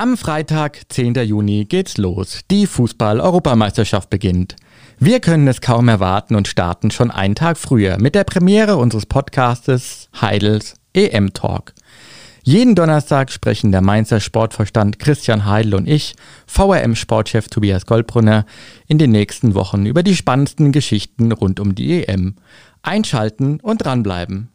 Am Freitag, 10. Juni, geht's los. Die Fußball-Europameisterschaft beginnt. Wir können es kaum erwarten und starten schon einen Tag früher mit der Premiere unseres Podcastes Heidels EM Talk. Jeden Donnerstag sprechen der Mainzer Sportverstand Christian Heidel und ich, VRM-Sportchef Tobias Goldbrunner, in den nächsten Wochen über die spannendsten Geschichten rund um die EM. Einschalten und dranbleiben.